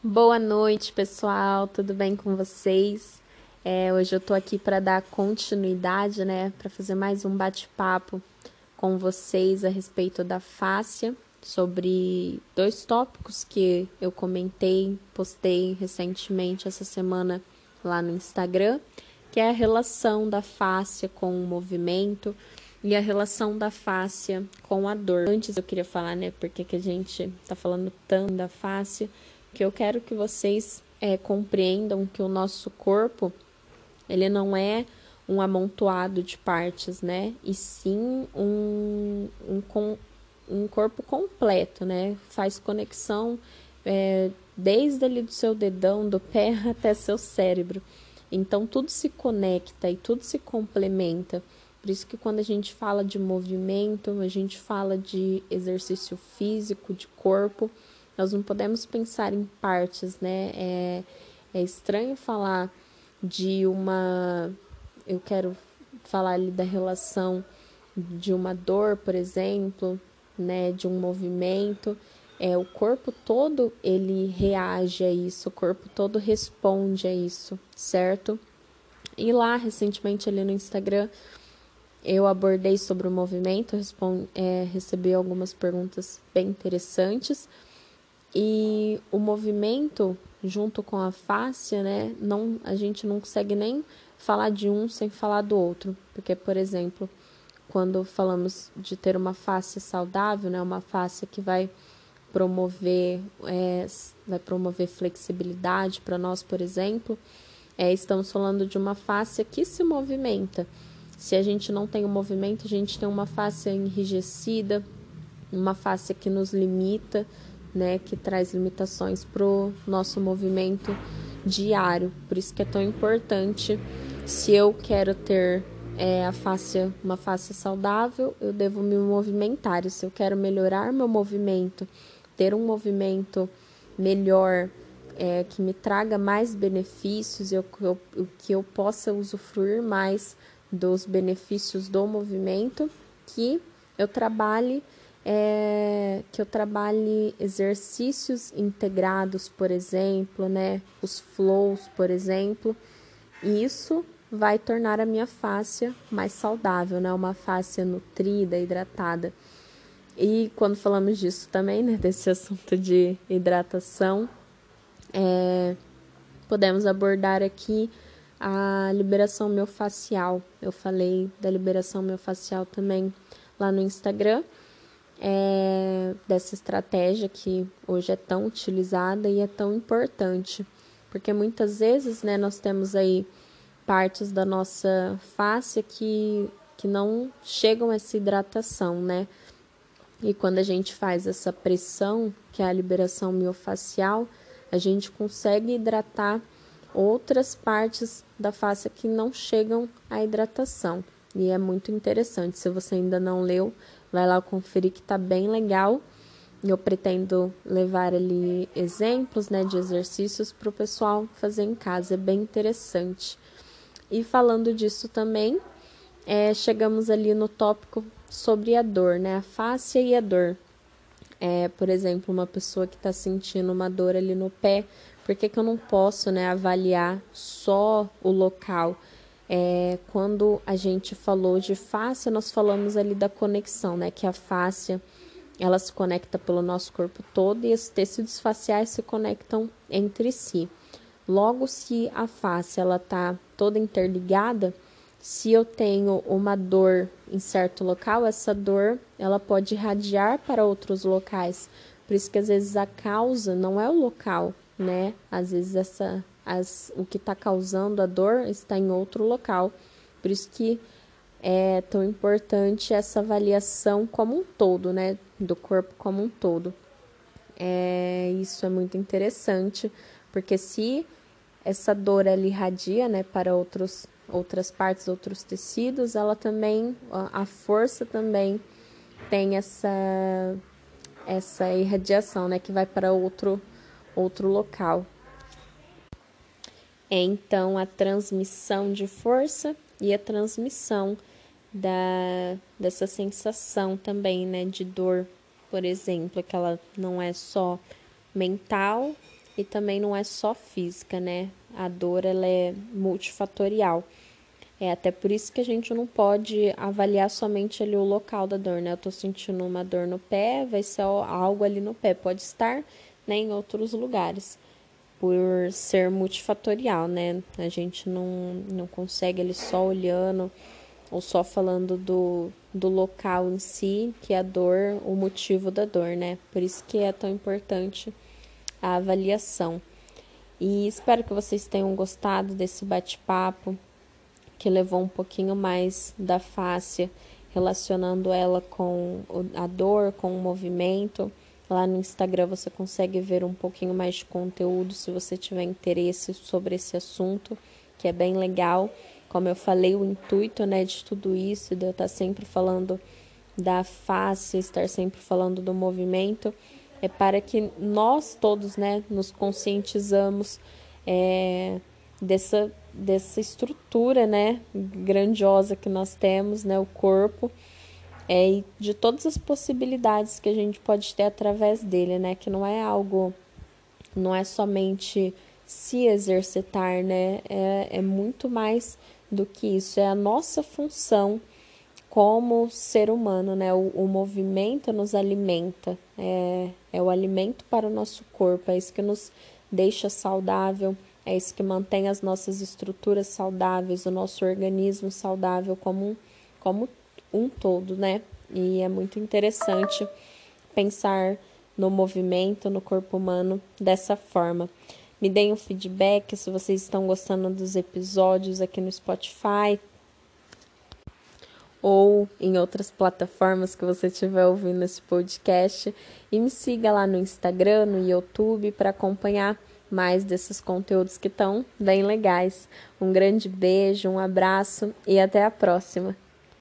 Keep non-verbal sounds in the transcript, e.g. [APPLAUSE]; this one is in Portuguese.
Boa noite, pessoal. Tudo bem com vocês? É, hoje eu tô aqui para dar continuidade, né, para fazer mais um bate-papo com vocês a respeito da fáscia, sobre dois tópicos que eu comentei, postei recentemente essa semana lá no Instagram, que é a relação da fáscia com o movimento e a relação da fáscia com a dor. Antes eu queria falar, né, porque que a gente tá falando tanto da fáscia, que eu quero que vocês é, compreendam que o nosso corpo ele não é um amontoado de partes, né? E sim um, um, um corpo completo, né? Faz conexão é, desde ali do seu dedão, do pé [LAUGHS] até seu cérebro. Então tudo se conecta e tudo se complementa. Por isso que quando a gente fala de movimento, a gente fala de exercício físico, de corpo, nós não podemos pensar em partes, né? É, é estranho falar de uma. Eu quero falar ali da relação de uma dor, por exemplo, né? De um movimento. É, o corpo todo ele reage a isso, o corpo todo responde a isso, certo? E lá, recentemente, ali no Instagram, eu abordei sobre o movimento, respondi, é, recebi algumas perguntas bem interessantes. E o movimento junto com a fáscia, né, não a gente não consegue nem falar de um sem falar do outro, porque por exemplo, quando falamos de ter uma face saudável, né, uma face que vai promover é, vai promover flexibilidade para nós, por exemplo, é, estamos falando de uma face que se movimenta. Se a gente não tem o um movimento, a gente tem uma face enrijecida, uma face que nos limita, né, que traz limitações para o nosso movimento diário. Por isso que é tão importante, se eu quero ter é, a face, uma face saudável, eu devo me movimentar. E se eu quero melhorar meu movimento, ter um movimento melhor, é, que me traga mais benefícios, eu, eu, que eu possa usufruir mais dos benefícios do movimento, que eu trabalhe é que eu trabalhe exercícios integrados, por exemplo, né? Os flows, por exemplo. E isso vai tornar a minha face mais saudável, né? Uma face nutrida, hidratada. E quando falamos disso também, né? [LAUGHS] Desse assunto de hidratação, é, podemos abordar aqui a liberação miofascial. Eu falei da liberação miofascial também lá no Instagram é, dessa estratégia que hoje é tão utilizada e é tão importante, porque muitas vezes, né, nós temos aí partes da nossa face que, que não chegam a essa hidratação, né? E quando a gente faz essa pressão, que é a liberação miofascial, a gente consegue hidratar outras partes da face que não chegam à hidratação. E é muito interessante. Se você ainda não leu, Vai lá conferir que tá bem legal. Eu pretendo levar ali exemplos, né, de exercícios para o pessoal fazer em casa. É bem interessante. E falando disso também, é, chegamos ali no tópico sobre a dor, né, a face e a dor. É, por exemplo, uma pessoa que está sentindo uma dor ali no pé, por que, que eu não posso, né, avaliar só o local? É, quando a gente falou de face, nós falamos ali da conexão, né? Que a face ela se conecta pelo nosso corpo todo e os tecidos faciais se conectam entre si. Logo, se a face ela tá toda interligada, se eu tenho uma dor em certo local, essa dor ela pode irradiar para outros locais. Por isso que às vezes a causa não é o local, né? Às vezes essa as, o que está causando a dor está em outro local. Por isso que é tão importante essa avaliação como um todo, né? Do corpo como um todo. É, isso é muito interessante, porque se essa dor ela irradia, né, para outros, outras partes, outros tecidos, ela também, a força também tem essa, essa irradiação, né, que vai para outro, outro local é então a transmissão de força e a transmissão da, dessa sensação também, né, de dor, por exemplo, que ela não é só mental, e também não é só física, né? A dor ela é multifatorial. É até por isso que a gente não pode avaliar somente ali o local da dor, né? Eu tô sentindo uma dor no pé, vai ser algo ali no pé, pode estar né, em outros lugares, por ser multifatorial, né? A gente não, não consegue ali só olhando ou só falando do, do local em si, que é a dor, o motivo da dor, né? Por isso que é tão importante a avaliação. E espero que vocês tenham gostado desse bate-papo que levou um pouquinho mais da face, relacionando ela com a dor, com o movimento. Lá no Instagram você consegue ver um pouquinho mais de conteúdo se você tiver interesse sobre esse assunto, que é bem legal. Como eu falei, o intuito né, de tudo isso, de eu estar sempre falando da face, estar sempre falando do movimento, é para que nós todos né, nos conscientizamos é, dessa, dessa estrutura né, grandiosa que nós temos, né, o corpo, é, e de todas as possibilidades que a gente pode ter através dele, né, que não é algo, não é somente se exercitar, né, é, é muito mais do que isso, é a nossa função como ser humano, né? O, o, movimento nos alimenta, é, é o alimento para o nosso corpo, é isso que nos deixa saudável, é isso que mantém as nossas estruturas saudáveis, o nosso organismo saudável como como um todo, né? E é muito interessante pensar no movimento, no corpo humano dessa forma. Me deem um feedback se vocês estão gostando dos episódios aqui no Spotify ou em outras plataformas que você estiver ouvindo esse podcast. E me siga lá no Instagram, no YouTube, para acompanhar mais desses conteúdos que estão bem legais. Um grande beijo, um abraço e até a próxima!